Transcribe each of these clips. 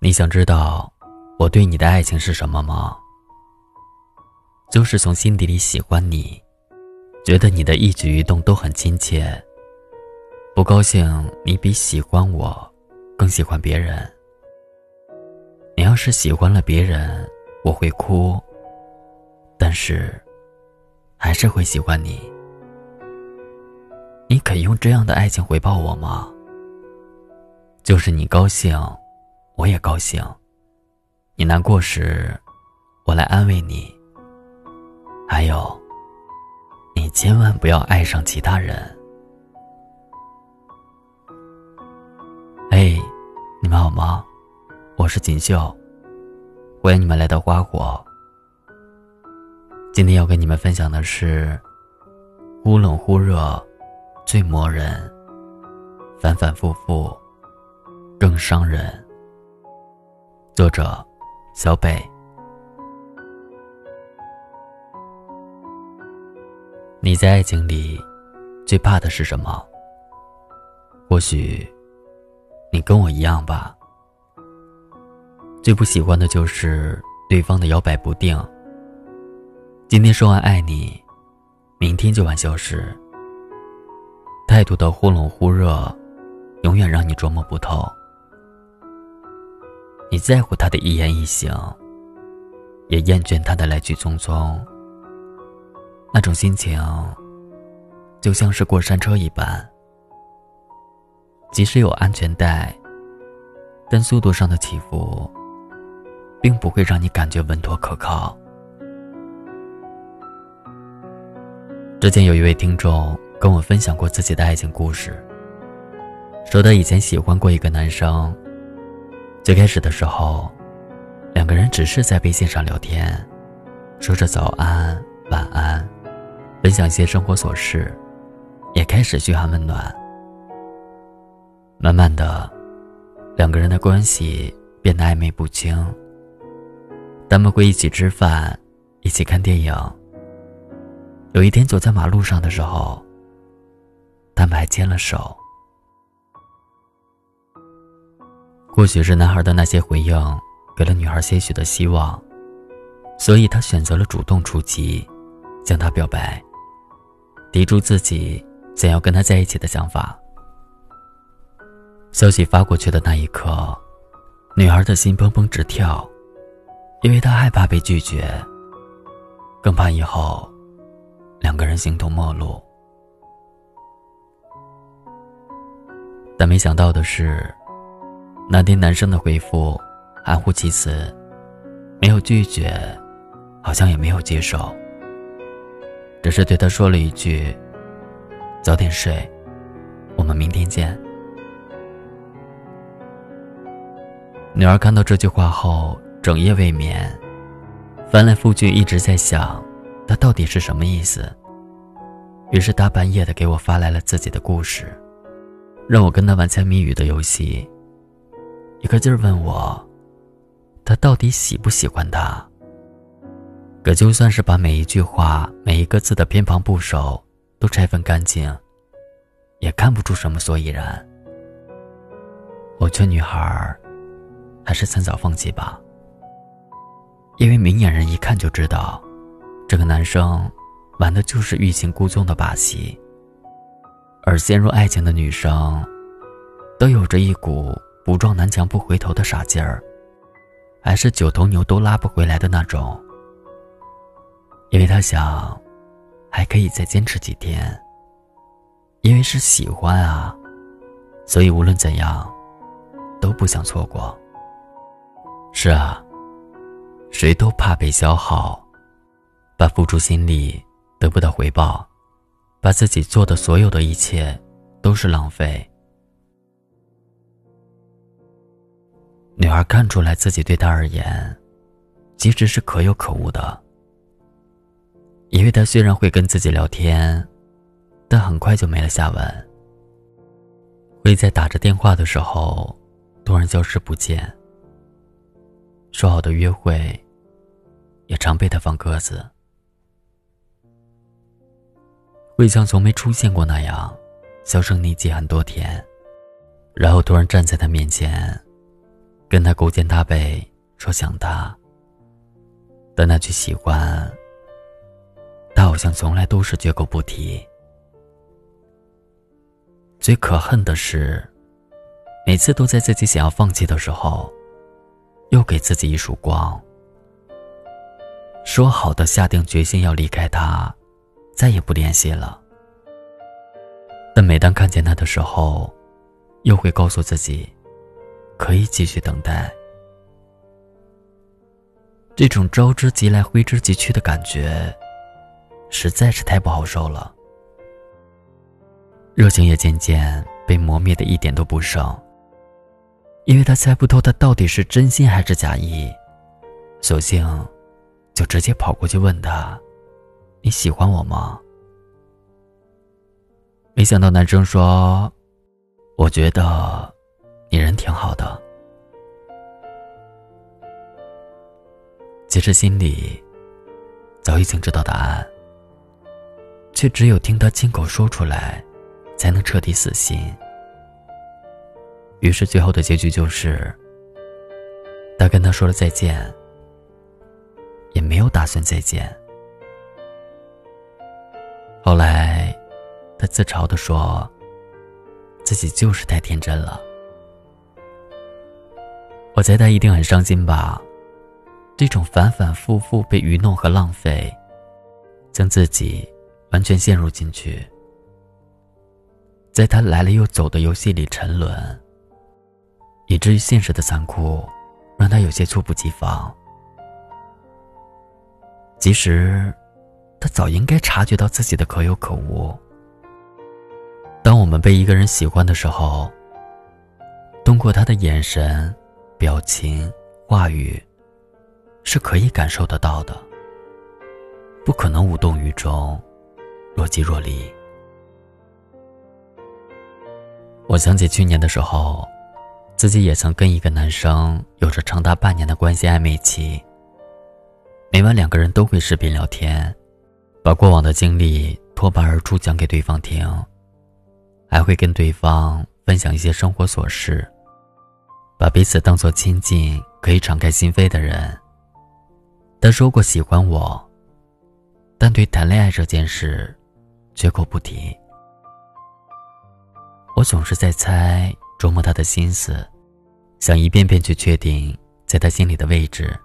你想知道我对你的爱情是什么吗？就是从心底里喜欢你，觉得你的一举一动都很亲切。不高兴你比喜欢我更喜欢别人。你要是喜欢了别人，我会哭，但是还是会喜欢你。你肯用这样的爱情回报我吗？就是你高兴。我也高兴。你难过时，我来安慰你。还有，你千万不要爱上其他人。哎，你们好吗？我是锦绣，欢迎你们来到花火。今天要跟你们分享的是：忽冷忽热，最磨人；反反复复，更伤人。作者：小北。你在爱情里最怕的是什么？或许你跟我一样吧。最不喜欢的就是对方的摇摆不定。今天说完爱你，明天就完消失。态度的忽冷忽热，永远让你琢磨不透。你在乎他的一言一行，也厌倦他的来去匆匆。那种心情，就像是过山车一般，即使有安全带，但速度上的起伏，并不会让你感觉稳妥可靠。之前有一位听众跟我分享过自己的爱情故事，说他以前喜欢过一个男生。最开始的时候，两个人只是在微信上聊天，说着早安、晚安，分享些生活琐事，也开始嘘寒问暖。慢慢的，两个人的关系变得暧昧不清。他们会一起吃饭，一起看电影。有一天走在马路上的时候，他们还牵了手。或许是男孩的那些回应，给了女孩些许的希望，所以他选择了主动出击，向她表白，提出自己想要跟他在一起的想法。消息发过去的那一刻，女孩的心砰砰直跳，因为她害怕被拒绝，更怕以后两个人形同陌路。但没想到的是。那天男生的回复含糊其辞，没有拒绝，好像也没有接受，只是对他说了一句：“早点睡，我们明天见。”女儿看到这句话后，整夜未眠，翻来覆去一直在想，他到底是什么意思。于是大半夜的给我发来了自己的故事，让我跟他玩猜谜语的游戏。一个劲儿问我，他到底喜不喜欢他？可就算是把每一句话、每一个字的偏旁部首都拆分干净，也看不出什么所以然。我劝女孩儿还是趁早放弃吧，因为明眼人一看就知道，这个男生玩的就是欲擒故纵的把戏，而陷入爱情的女生，都有着一股。不撞南墙不回头的傻劲儿，还是九头牛都拉不回来的那种。因为他想，还可以再坚持几天。因为是喜欢啊，所以无论怎样，都不想错过。是啊，谁都怕被消耗，把付出心力得不到回报，把自己做的所有的一切都是浪费。女孩看出来自己对他而言，其实是可有可无的。因为他虽然会跟自己聊天，但很快就没了下文。会在打着电话的时候，突然消失不见。说好的约会，也常被他放鸽子。会像从没出现过那样，销声匿迹很多天，然后突然站在他面前。跟他勾肩搭背说想他，但那句喜欢，他好像从来都是绝口不提。最可恨的是，每次都在自己想要放弃的时候，又给自己一束光。说好的下定决心要离开他，再也不联系了。但每当看见他的时候，又会告诉自己，可以继续等待。这种招之即来挥之即去的感觉，实在是太不好受了。热情也渐渐被磨灭的一点都不剩。因为他猜不透他到底是真心还是假意，索性。就直接跑过去问他：“你喜欢我吗？”没想到男生说：“我觉得你人挺好的。”其实心里早已经知道答案，却只有听他亲口说出来，才能彻底死心。于是最后的结局就是，他跟他说了再见。也没有打算再见。后来，他自嘲的说：“自己就是太天真了。”我猜他一定很伤心吧？这种反反复复被愚弄和浪费，将自己完全陷入进去，在他来了又走的游戏里沉沦，以至于现实的残酷，让他有些猝不及防。其实，他早应该察觉到自己的可有可无。当我们被一个人喜欢的时候，通过他的眼神、表情、话语，是可以感受得到的。不可能无动于衷，若即若离。我想起去年的时候，自己也曾跟一个男生有着长达半年的关系暧昧期。每晚两个人都会视频聊天，把过往的经历脱盘而出讲给对方听，还会跟对方分享一些生活琐事，把彼此当做亲近、可以敞开心扉的人。他说过喜欢我，但对谈恋爱这件事，绝口不提。我总是在猜、琢磨他的心思，想一遍遍去确定在他心里的位置。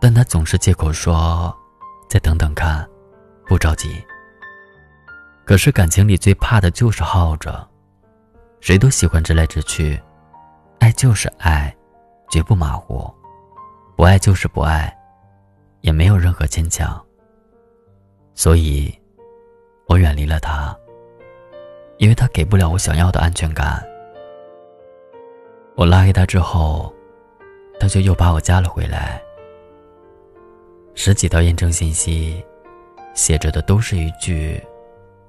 但他总是借口说：“再等等看，不着急。”可是感情里最怕的就是耗着，谁都喜欢直来直去，爱就是爱，绝不马虎；不爱就是不爱，也没有任何牵强。所以，我远离了他，因为他给不了我想要的安全感。我拉黑他之后，他就又把我加了回来。十几条验证信息，写着的都是一句：“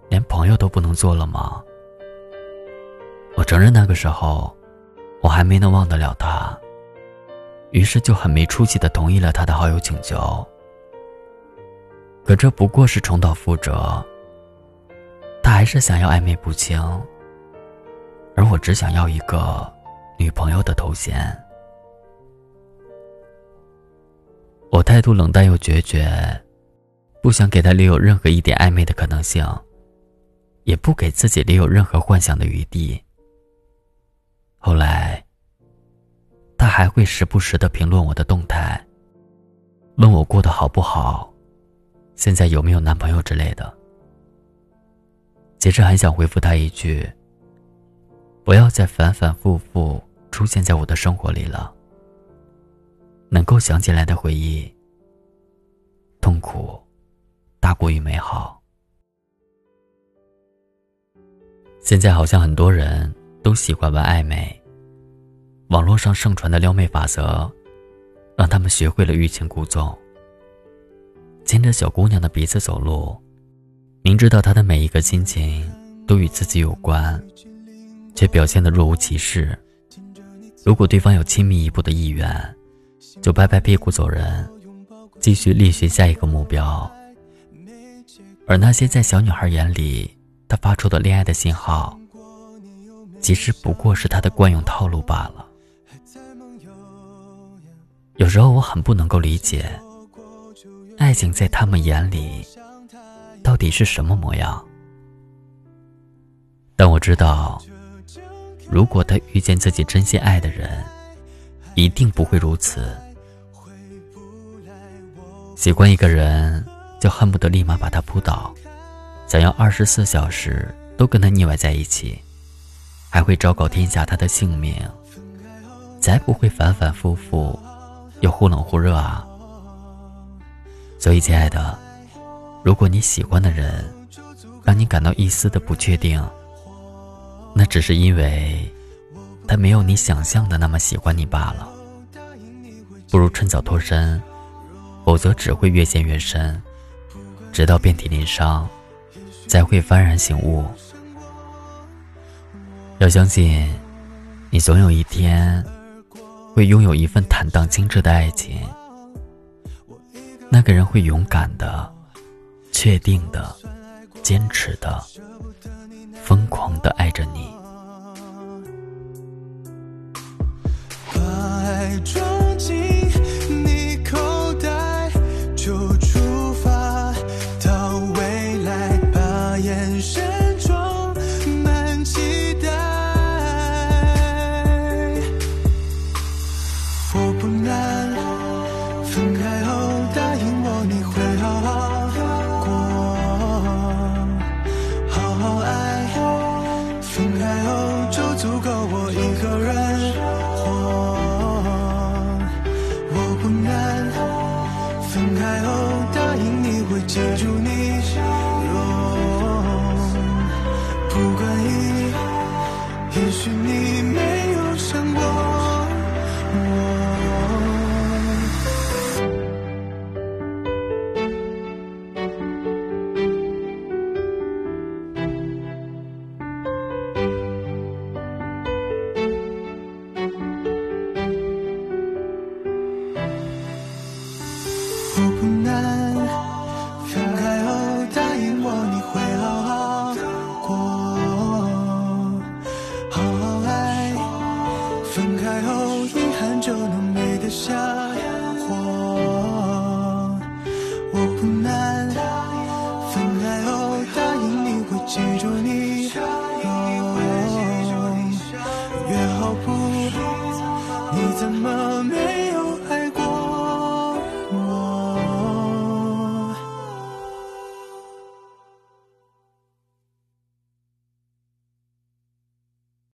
连朋友都不能做了吗？”我承认那个时候，我还没能忘得了他，于是就很没出息的同意了他的好友请求。可这不过是重蹈覆辙，他还是想要暧昧不清，而我只想要一个女朋友的头衔。我态度冷淡又决绝，不想给他留有任何一点暧昧的可能性，也不给自己留有任何幻想的余地。后来，他还会时不时的评论我的动态，问我过得好不好，现在有没有男朋友之类的。其实很想回复他一句：不要再反反复复出现在我的生活里了。能够想起来的回忆，痛苦大过于美好。现在好像很多人都喜欢玩暧昧，网络上盛传的撩妹法则，让他们学会了欲擒故纵，牵着小姑娘的鼻子走路，明知道她的每一个心情都与自己有关，却表现得若无其事。如果对方有亲密一步的意愿，就拍拍屁股走人，继续力寻下一个目标。而那些在小女孩眼里，他发出的恋爱的信号，其实不过是他的惯用套路罢了。有时候我很不能够理解，爱情在他们眼里到底是什么模样。但我知道，如果他遇见自己真心爱的人，一定不会如此。喜欢一个人，就恨不得立马把他扑倒，想要二十四小时都跟他腻歪在一起，还会昭告天下他的姓名，才不会反反复复，又忽冷忽热啊。所以，亲爱的，如果你喜欢的人让你感到一丝的不确定，那只是因为他没有你想象的那么喜欢你罢了。不如趁早脱身。否则只会越陷越深，直到遍体鳞伤，才会幡然醒悟。要相信，你总有一天会拥有一份坦荡精致的爱情。那个人会勇敢的、确定的、坚持的、疯狂的爱着你。